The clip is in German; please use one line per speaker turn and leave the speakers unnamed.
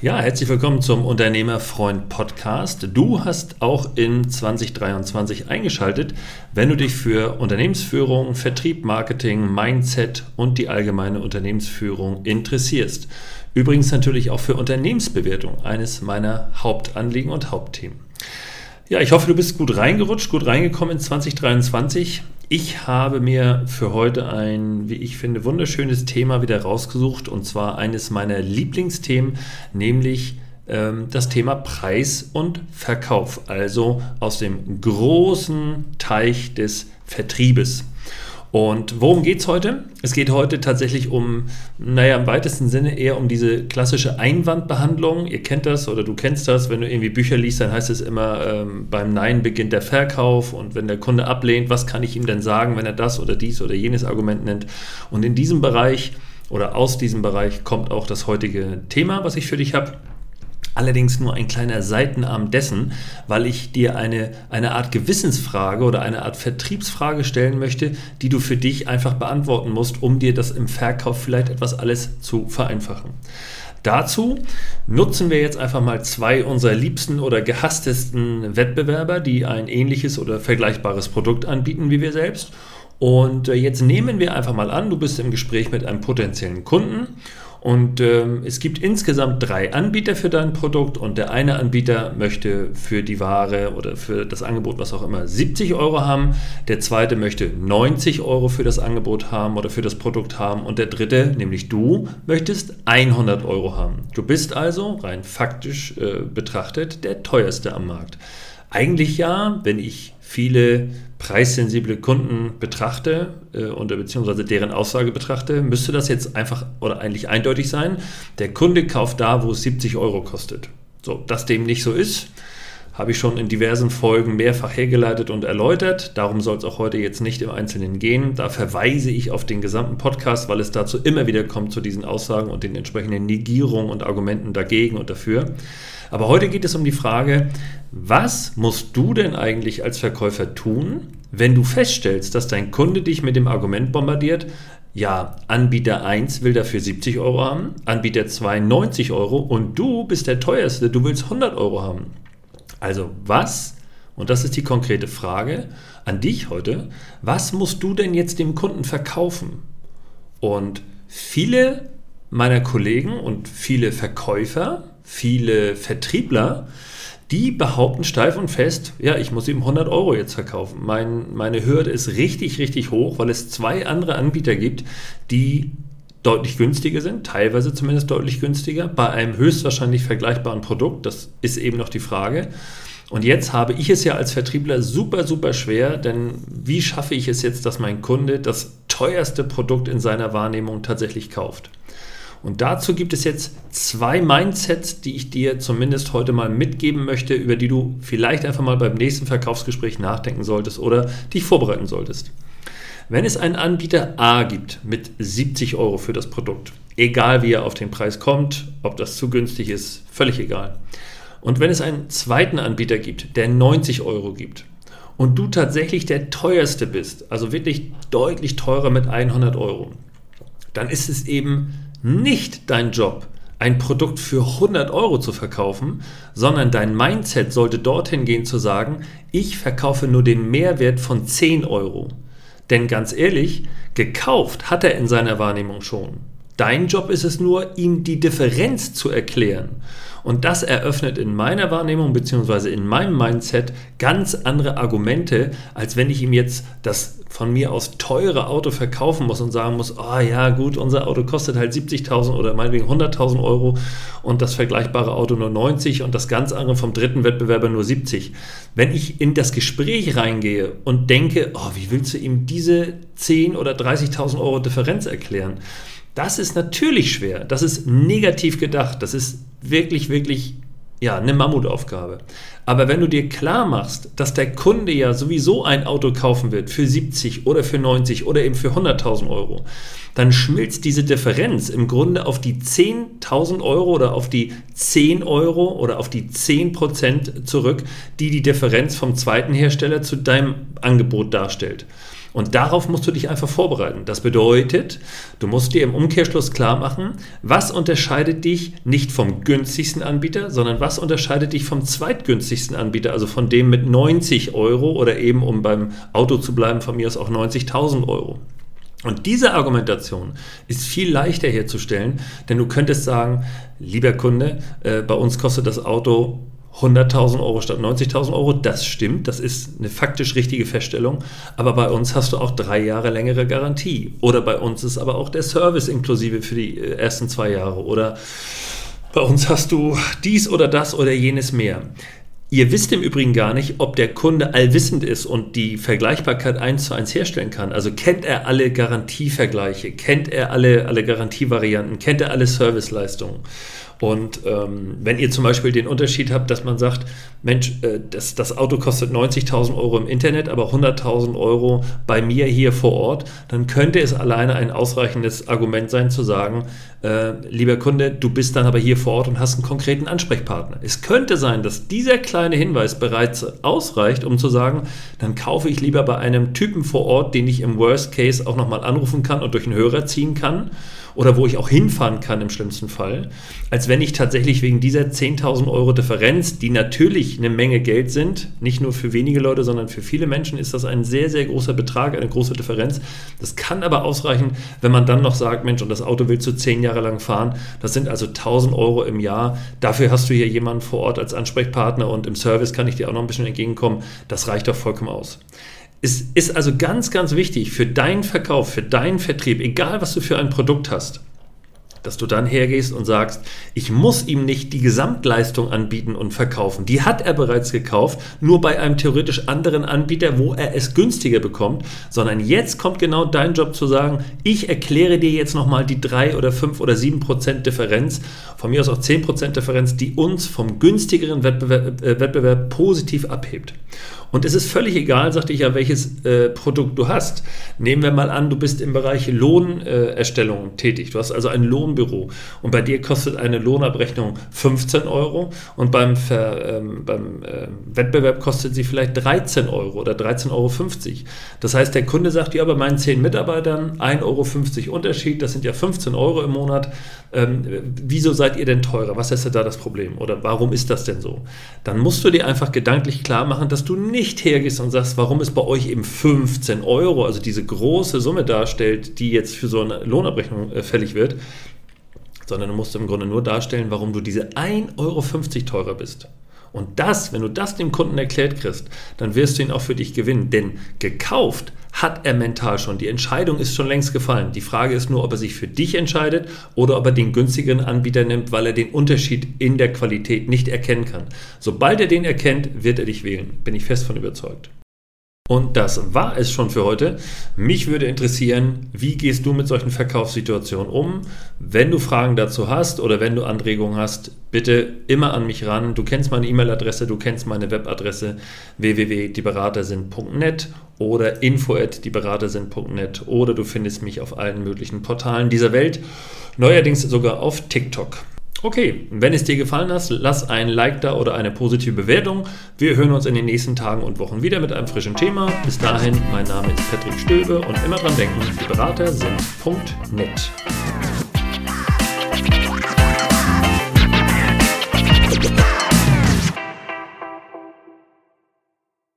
Ja, herzlich willkommen zum Unternehmerfreund Podcast. Du hast auch in 2023 eingeschaltet, wenn du dich für Unternehmensführung, Vertrieb, Marketing, Mindset und die allgemeine Unternehmensführung interessierst. Übrigens natürlich auch für Unternehmensbewertung, eines meiner Hauptanliegen und Hauptthemen. Ja, ich hoffe, du bist gut reingerutscht, gut reingekommen in 2023. Ich habe mir für heute ein, wie ich finde, wunderschönes Thema wieder rausgesucht und zwar eines meiner Lieblingsthemen, nämlich ähm, das Thema Preis und Verkauf, also aus dem großen Teich des Vertriebes. Und worum geht es heute? Es geht heute tatsächlich um, naja, im weitesten Sinne eher um diese klassische Einwandbehandlung. Ihr kennt das oder du kennst das, wenn du irgendwie Bücher liest, dann heißt es immer, ähm, beim Nein beginnt der Verkauf und wenn der Kunde ablehnt, was kann ich ihm denn sagen, wenn er das oder dies oder jenes Argument nennt? Und in diesem Bereich oder aus diesem Bereich kommt auch das heutige Thema, was ich für dich habe allerdings nur ein kleiner Seitenarm dessen, weil ich dir eine, eine Art Gewissensfrage oder eine Art Vertriebsfrage stellen möchte, die du für dich einfach beantworten musst, um dir das im Verkauf vielleicht etwas alles zu vereinfachen. Dazu nutzen wir jetzt einfach mal zwei unserer liebsten oder gehasstesten Wettbewerber, die ein ähnliches oder vergleichbares Produkt anbieten wie wir selbst. Und äh, jetzt nehmen wir einfach mal an, du bist im Gespräch mit einem potenziellen Kunden und ähm, es gibt insgesamt drei Anbieter für dein Produkt und der eine Anbieter möchte für die Ware oder für das Angebot, was auch immer, 70 Euro haben. Der zweite möchte 90 Euro für das Angebot haben oder für das Produkt haben. Und der dritte, nämlich du, möchtest 100 Euro haben. Du bist also rein faktisch äh, betrachtet der teuerste am Markt. Eigentlich ja, wenn ich viele preissensible Kunden betrachte äh, oder beziehungsweise deren Aussage betrachte, müsste das jetzt einfach oder eigentlich eindeutig sein. Der Kunde kauft da, wo es 70 Euro kostet. So, dass dem nicht so ist, habe ich schon in diversen Folgen mehrfach hergeleitet und erläutert. Darum soll es auch heute jetzt nicht im Einzelnen gehen. Da verweise ich auf den gesamten Podcast, weil es dazu immer wieder kommt zu diesen Aussagen und den entsprechenden Negierungen und Argumenten dagegen und dafür. Aber heute geht es um die Frage, was musst du denn eigentlich als Verkäufer tun, wenn du feststellst, dass dein Kunde dich mit dem Argument bombardiert, ja, Anbieter 1 will dafür 70 Euro haben, Anbieter 2 90 Euro und du bist der teuerste, du willst 100 Euro haben. Also was, und das ist die konkrete Frage an dich heute, was musst du denn jetzt dem Kunden verkaufen? Und viele meiner Kollegen und viele Verkäufer viele Vertriebler, die behaupten steif und fest, ja, ich muss ihm 100 Euro jetzt verkaufen. Mein, meine Hürde ist richtig, richtig hoch, weil es zwei andere Anbieter gibt, die deutlich günstiger sind, teilweise zumindest deutlich günstiger, bei einem höchstwahrscheinlich vergleichbaren Produkt. Das ist eben noch die Frage. Und jetzt habe ich es ja als Vertriebler super, super schwer, denn wie schaffe ich es jetzt, dass mein Kunde das teuerste Produkt in seiner Wahrnehmung tatsächlich kauft? Und dazu gibt es jetzt zwei Mindsets, die ich dir zumindest heute mal mitgeben möchte, über die du vielleicht einfach mal beim nächsten Verkaufsgespräch nachdenken solltest oder dich vorbereiten solltest. Wenn es einen Anbieter A gibt mit 70 Euro für das Produkt, egal wie er auf den Preis kommt, ob das zu günstig ist, völlig egal. Und wenn es einen zweiten Anbieter gibt, der 90 Euro gibt, und du tatsächlich der teuerste bist, also wirklich deutlich teurer mit 100 Euro, dann ist es eben nicht dein Job, ein Produkt für 100 Euro zu verkaufen, sondern dein Mindset sollte dorthin gehen zu sagen, ich verkaufe nur den Mehrwert von 10 Euro. Denn ganz ehrlich, gekauft hat er in seiner Wahrnehmung schon. Dein Job ist es nur, ihm die Differenz zu erklären. Und das eröffnet in meiner Wahrnehmung bzw. in meinem Mindset ganz andere Argumente, als wenn ich ihm jetzt das von mir aus teure Auto verkaufen muss und sagen muss, oh ja gut, unser Auto kostet halt 70.000 oder meinetwegen 100.000 Euro und das vergleichbare Auto nur 90 und das ganz andere vom dritten Wettbewerber nur 70. Wenn ich in das Gespräch reingehe und denke, oh, wie willst du ihm diese 10 oder 30.000 Euro Differenz erklären? Das ist natürlich schwer. Das ist negativ gedacht. Das ist wirklich, wirklich ja, eine Mammutaufgabe. Aber wenn du dir klar machst, dass der Kunde ja sowieso ein Auto kaufen wird für 70 oder für 90 oder eben für 100.000 Euro, dann schmilzt diese Differenz im Grunde auf die 10.000 Euro oder auf die 10 Euro oder auf die 10 Prozent zurück, die die Differenz vom zweiten Hersteller zu deinem Angebot darstellt. Und darauf musst du dich einfach vorbereiten. Das bedeutet, du musst dir im Umkehrschluss klar machen, was unterscheidet dich nicht vom günstigsten Anbieter, sondern was unterscheidet dich vom zweitgünstigsten Anbieter, also von dem mit 90 Euro oder eben, um beim Auto zu bleiben, von mir aus auch 90.000 Euro. Und diese Argumentation ist viel leichter herzustellen, denn du könntest sagen, lieber Kunde, äh, bei uns kostet das Auto 100.000 Euro statt 90.000 Euro. Das stimmt, das ist eine faktisch richtige Feststellung. Aber bei uns hast du auch drei Jahre längere Garantie. Oder bei uns ist aber auch der Service inklusive für die äh, ersten zwei Jahre. Oder bei uns hast du dies oder das oder jenes mehr. Ihr wisst im Übrigen gar nicht, ob der Kunde allwissend ist und die Vergleichbarkeit eins zu eins herstellen kann. Also kennt er alle Garantievergleiche, kennt er alle, alle Garantievarianten, kennt er alle Serviceleistungen. Und ähm, wenn ihr zum Beispiel den Unterschied habt, dass man sagt, Mensch, äh, das, das Auto kostet 90.000 Euro im Internet, aber 100.000 Euro bei mir hier vor Ort, dann könnte es alleine ein ausreichendes Argument sein zu sagen, äh, lieber Kunde, du bist dann aber hier vor Ort und hast einen konkreten Ansprechpartner. Es könnte sein, dass dieser kleine Hinweis bereits ausreicht, um zu sagen, dann kaufe ich lieber bei einem Typen vor Ort, den ich im Worst Case auch nochmal anrufen kann und durch einen Hörer ziehen kann oder wo ich auch hinfahren kann im schlimmsten Fall, als wenn ich tatsächlich wegen dieser 10.000 Euro Differenz, die natürlich eine Menge Geld sind, nicht nur für wenige Leute, sondern für viele Menschen ist das ein sehr, sehr großer Betrag, eine große Differenz. Das kann aber ausreichen, wenn man dann noch sagt, Mensch, und das Auto willst du zehn Jahre lang fahren, das sind also 1.000 Euro im Jahr, dafür hast du hier jemanden vor Ort als Ansprechpartner und im Service kann ich dir auch noch ein bisschen entgegenkommen, das reicht doch vollkommen aus. Es ist also ganz, ganz wichtig für deinen Verkauf, für deinen Vertrieb, egal was du für ein Produkt hast, dass du dann hergehst und sagst, ich muss ihm nicht die Gesamtleistung anbieten und verkaufen. Die hat er bereits gekauft, nur bei einem theoretisch anderen Anbieter, wo er es günstiger bekommt, sondern jetzt kommt genau dein Job zu sagen, ich erkläre dir jetzt nochmal die 3 oder 5 oder 7 Prozent Differenz, von mir aus auch 10 Prozent Differenz, die uns vom günstigeren Wettbewerb, äh, Wettbewerb positiv abhebt. Und es ist völlig egal, sagte ich ja, welches äh, Produkt du hast. Nehmen wir mal an, du bist im Bereich Lohnerstellung äh, tätig. Du hast also ein Lohnbüro und bei dir kostet eine Lohnabrechnung 15 Euro und beim, Ver, ähm, beim äh, Wettbewerb kostet sie vielleicht 13 Euro oder 13,50 Euro. Das heißt, der Kunde sagt, ja, bei meinen 10 Mitarbeitern 1,50 Euro Unterschied, das sind ja 15 Euro im Monat. Ähm, wieso seid ihr denn teurer? Was ist denn da das Problem? Oder warum ist das denn so? Dann musst du dir einfach gedanklich klar machen, dass du nicht nicht hergehst und sagst, warum es bei euch eben 15 Euro, also diese große Summe darstellt, die jetzt für so eine Lohnabrechnung äh, fällig wird, sondern du musst im Grunde nur darstellen, warum du diese 1,50 Euro teurer bist. Und das, wenn du das dem Kunden erklärt kriegst, dann wirst du ihn auch für dich gewinnen. Denn gekauft hat er mental schon. Die Entscheidung ist schon längst gefallen. Die Frage ist nur, ob er sich für dich entscheidet oder ob er den günstigeren Anbieter nimmt, weil er den Unterschied in der Qualität nicht erkennen kann. Sobald er den erkennt, wird er dich wählen. Bin ich fest von überzeugt. Und das war es schon für heute. Mich würde interessieren, wie gehst du mit solchen Verkaufssituationen um? Wenn du Fragen dazu hast oder wenn du Anregungen hast, bitte immer an mich ran. Du kennst meine E-Mail-Adresse, du kennst meine Webadresse www.dieberatersind.net oder info@dieberatersind.net oder du findest mich auf allen möglichen Portalen dieser Welt, neuerdings sogar auf TikTok. Okay, wenn es dir gefallen hat, lass ein Like da oder eine positive Bewertung. Wir hören uns in den nächsten Tagen und Wochen wieder mit einem frischen Thema. Bis dahin, mein Name ist Patrick Stöbe und immer dran denken, Berater sind .net.